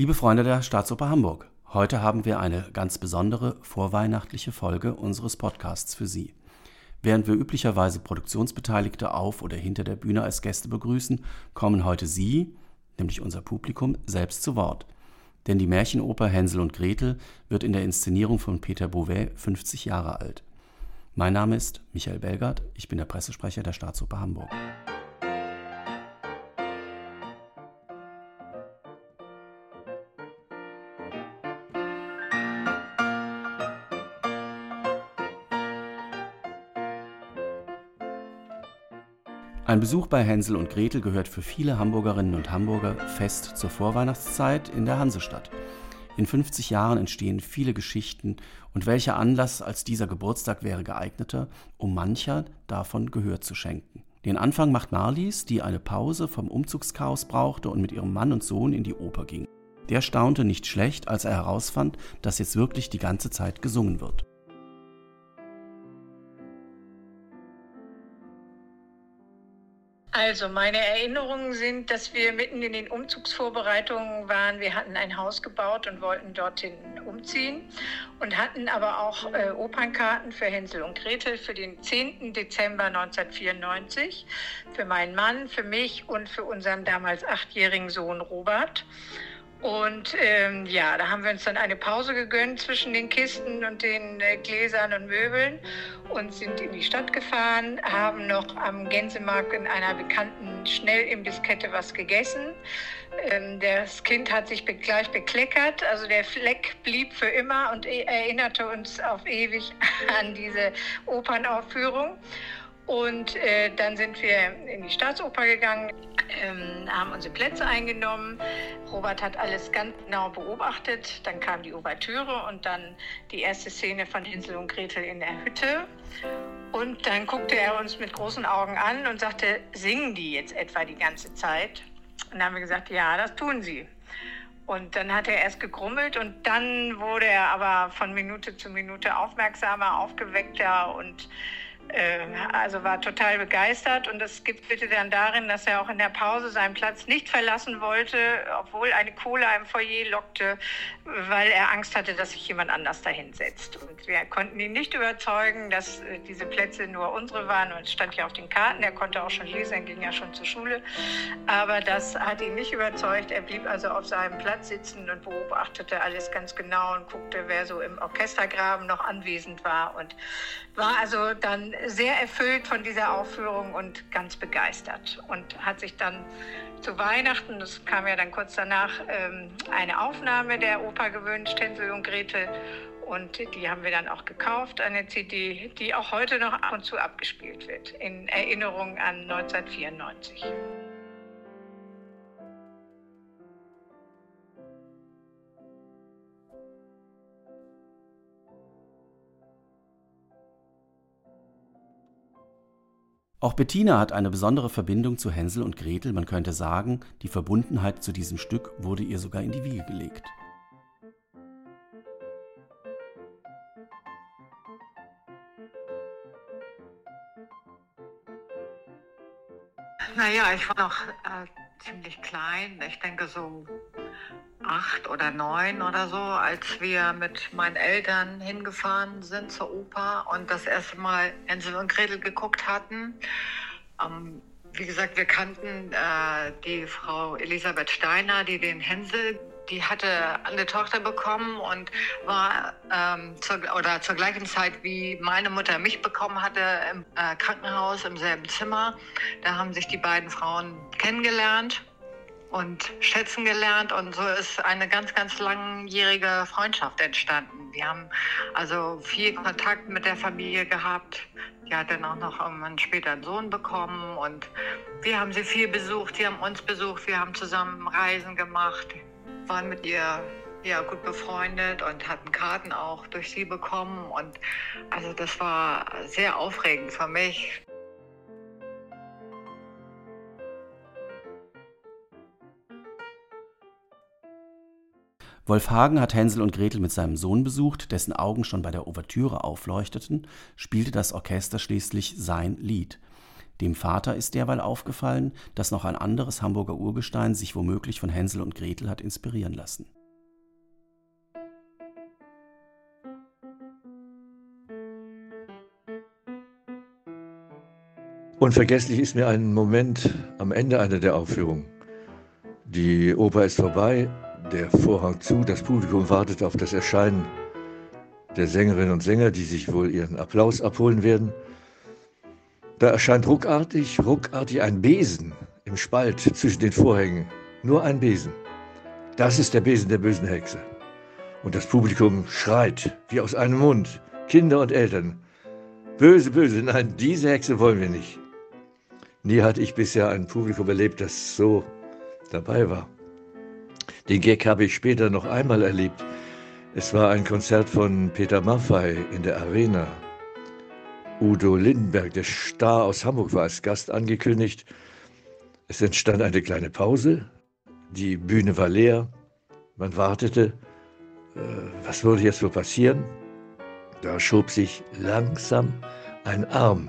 Liebe Freunde der Staatsoper Hamburg, heute haben wir eine ganz besondere vorweihnachtliche Folge unseres Podcasts für Sie. Während wir üblicherweise Produktionsbeteiligte auf oder hinter der Bühne als Gäste begrüßen, kommen heute Sie, nämlich unser Publikum, selbst zu Wort. Denn die Märchenoper Hänsel und Gretel wird in der Inszenierung von Peter Beauvais 50 Jahre alt. Mein Name ist Michael Belgard, ich bin der Pressesprecher der Staatsoper Hamburg. Ein Besuch bei Hänsel und Gretel gehört für viele Hamburgerinnen und Hamburger fest zur Vorweihnachtszeit in der Hansestadt. In 50 Jahren entstehen viele Geschichten und welcher Anlass als dieser Geburtstag wäre geeigneter, um mancher davon Gehör zu schenken. Den Anfang macht Marlies, die eine Pause vom Umzugschaos brauchte und mit ihrem Mann und Sohn in die Oper ging. Der staunte nicht schlecht, als er herausfand, dass jetzt wirklich die ganze Zeit gesungen wird. Also meine Erinnerungen sind, dass wir mitten in den Umzugsvorbereitungen waren. Wir hatten ein Haus gebaut und wollten dorthin umziehen und hatten aber auch äh, Opernkarten für Hänsel und Gretel für den 10. Dezember 1994 für meinen Mann, für mich und für unseren damals achtjährigen Sohn Robert. Und ähm, ja, da haben wir uns dann eine Pause gegönnt zwischen den Kisten und den äh, Gläsern und Möbeln und sind in die Stadt gefahren, haben noch am Gänsemarkt in einer bekannten Schnellimbiskette was gegessen. Ähm, das Kind hat sich be gleich bekleckert, also der Fleck blieb für immer und e erinnerte uns auf ewig an diese Opernaufführung. Und äh, dann sind wir in die Staatsoper gegangen, ähm, haben unsere Plätze eingenommen. Robert hat alles ganz genau beobachtet. Dann kam die Ouvertüre und dann die erste Szene von Hänsel und Gretel in der Hütte. Und dann guckte er uns mit großen Augen an und sagte, singen die jetzt etwa die ganze Zeit? Und dann haben wir gesagt, ja, das tun sie. Und dann hat er erst gegrummelt und dann wurde er aber von Minute zu Minute aufmerksamer, aufgeweckter und also war total begeistert und das bitte dann darin, dass er auch in der Pause seinen Platz nicht verlassen wollte, obwohl eine Cola im Foyer lockte, weil er Angst hatte, dass sich jemand anders dahin setzt. Und wir konnten ihn nicht überzeugen, dass äh, diese Plätze nur unsere waren und es stand ja auf den Karten. Er konnte auch schon lesen, ging ja schon zur Schule. Aber das hat ihn nicht überzeugt. Er blieb also auf seinem Platz sitzen und beobachtete alles ganz genau und guckte, wer so im Orchestergraben noch anwesend war und war also dann sehr erfüllt von dieser Aufführung und ganz begeistert und hat sich dann zu Weihnachten, das kam ja dann kurz danach, ähm, eine Aufnahme der Oper gewünscht, Hänsel und Gretel. Und die haben wir dann auch gekauft, eine CD, die auch heute noch ab und zu abgespielt wird, in Erinnerung an 1994. Auch Bettina hat eine besondere Verbindung zu Hänsel und Gretel, man könnte sagen, die Verbundenheit zu diesem Stück wurde ihr sogar in die Wiege gelegt. Naja, ich war noch äh, ziemlich klein. Ich denke so acht oder neun oder so, als wir mit meinen Eltern hingefahren sind zur Oper und das erste Mal Hänsel und Gretel geguckt hatten. Ähm, wie gesagt, wir kannten äh, die Frau Elisabeth Steiner, die den Hänsel, die hatte eine Tochter bekommen und war ähm, zur, oder zur gleichen Zeit wie meine Mutter mich bekommen hatte im äh, Krankenhaus im selben Zimmer. Da haben sich die beiden Frauen kennengelernt und schätzen gelernt und so ist eine ganz, ganz langjährige Freundschaft entstanden. Wir haben also viel Kontakt mit der Familie gehabt. Die hat dann auch noch irgendwann später einen Sohn bekommen und wir haben sie viel besucht, die haben uns besucht, wir haben zusammen Reisen gemacht, waren mit ihr ja, gut befreundet und hatten Karten auch durch sie bekommen und also das war sehr aufregend für mich. Wolfhagen hat Hänsel und Gretel mit seinem Sohn besucht, dessen Augen schon bei der Ouvertüre aufleuchteten, spielte das Orchester schließlich sein Lied. Dem Vater ist derweil aufgefallen, dass noch ein anderes Hamburger Urgestein sich womöglich von Hänsel und Gretel hat inspirieren lassen. Unvergesslich ist mir ein Moment am Ende einer der Aufführungen. Die Oper ist vorbei, der Vorhang zu, das Publikum wartet auf das Erscheinen der Sängerinnen und Sänger, die sich wohl ihren Applaus abholen werden. Da erscheint ruckartig, ruckartig ein Besen im Spalt zwischen den Vorhängen. Nur ein Besen. Das ist der Besen der bösen Hexe. Und das Publikum schreit wie aus einem Mund, Kinder und Eltern. Böse, böse, nein, diese Hexe wollen wir nicht. Nie hatte ich bisher ein Publikum erlebt, das so dabei war. Den Gag habe ich später noch einmal erlebt. Es war ein Konzert von Peter Maffay in der Arena. Udo Lindenberg, der Star aus Hamburg, war als Gast angekündigt. Es entstand eine kleine Pause. Die Bühne war leer. Man wartete. Äh, was würde jetzt wohl passieren? Da schob sich langsam ein Arm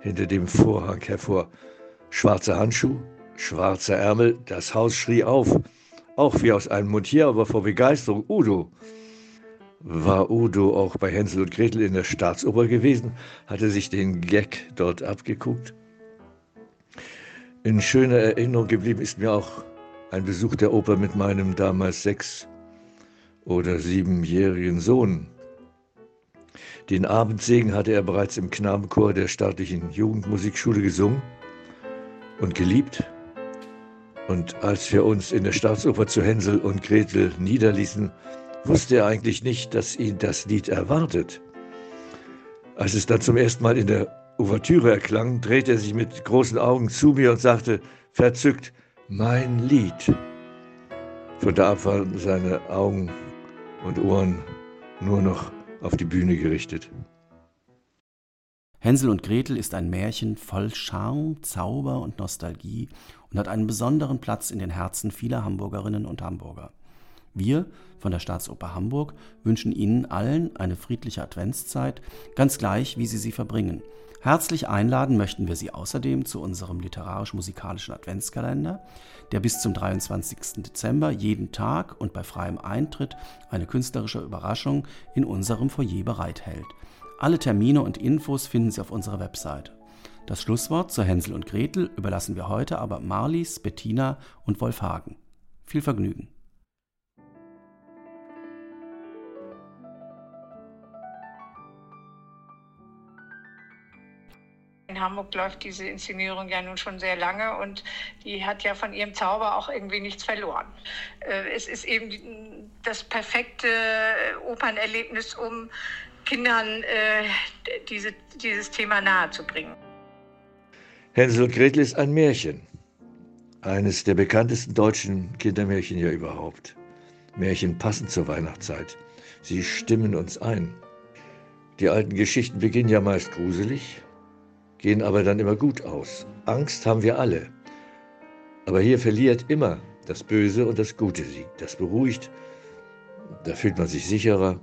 hinter dem Vorhang hervor. Schwarzer Handschuh, schwarzer Ärmel, das Haus schrie auf, auch wie aus einem Mund hier, aber vor Begeisterung, Udo. War Udo auch bei Hänsel und Gretel in der Staatsoper gewesen, hatte sich den Gag dort abgeguckt. In schöner Erinnerung geblieben ist mir auch ein Besuch der Oper mit meinem damals sechs- oder siebenjährigen Sohn. Den Abendsegen hatte er bereits im Knabenchor der staatlichen Jugendmusikschule gesungen und geliebt. Und als wir uns in der Staatsoper zu Hänsel und Gretel niederließen, wusste er eigentlich nicht, dass ihn das Lied erwartet. Als es dann zum ersten Mal in der Ouvertüre erklang, drehte er sich mit großen Augen zu mir und sagte, verzückt, mein Lied. Von da ab waren seine Augen und Ohren nur noch auf die Bühne gerichtet. Hänsel und Gretel ist ein Märchen voll Charme, Zauber und Nostalgie und hat einen besonderen Platz in den Herzen vieler Hamburgerinnen und Hamburger. Wir von der Staatsoper Hamburg wünschen Ihnen allen eine friedliche Adventszeit, ganz gleich, wie Sie sie verbringen. Herzlich einladen möchten wir Sie außerdem zu unserem literarisch-musikalischen Adventskalender, der bis zum 23. Dezember jeden Tag und bei freiem Eintritt eine künstlerische Überraschung in unserem Foyer bereithält. Alle Termine und Infos finden Sie auf unserer Website. Das Schlusswort zu Hänsel und Gretel überlassen wir heute aber Marlies, Bettina und Wolf Hagen. Viel Vergnügen! In Hamburg läuft diese Inszenierung ja nun schon sehr lange und die hat ja von ihrem Zauber auch irgendwie nichts verloren. Äh, es ist eben das perfekte Opernerlebnis, um Kindern äh, diese, dieses Thema nahezubringen. Hänsel und Gretel ist ein Märchen. Eines der bekanntesten deutschen Kindermärchen ja überhaupt. Märchen passen zur Weihnachtszeit. Sie stimmen uns ein. Die alten Geschichten beginnen ja meist gruselig, gehen aber dann immer gut aus. Angst haben wir alle. Aber hier verliert immer das Böse und das Gute siegt. Das beruhigt, da fühlt man sich sicherer.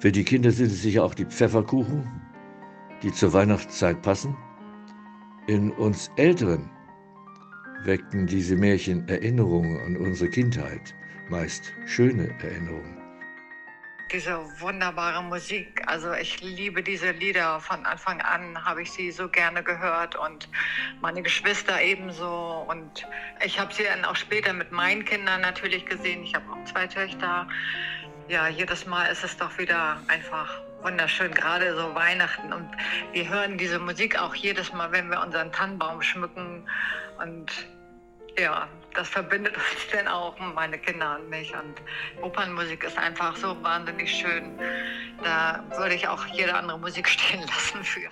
Für die Kinder sind es sicher auch die Pfefferkuchen, die zur Weihnachtszeit passen. In uns Älteren weckten diese Märchen Erinnerungen an unsere Kindheit, meist schöne Erinnerungen diese wunderbare Musik. Also ich liebe diese Lieder. Von Anfang an habe ich sie so gerne gehört und meine Geschwister ebenso. Und ich habe sie dann auch später mit meinen Kindern natürlich gesehen. Ich habe auch zwei Töchter. Ja, jedes Mal ist es doch wieder einfach wunderschön, gerade so Weihnachten. Und wir hören diese Musik auch jedes Mal, wenn wir unseren Tannenbaum schmücken. Und ja, das verbindet uns dann auch, meine Kinder und mich. Und Opernmusik ist einfach so wahnsinnig schön. Da würde ich auch jede andere Musik stehen lassen für.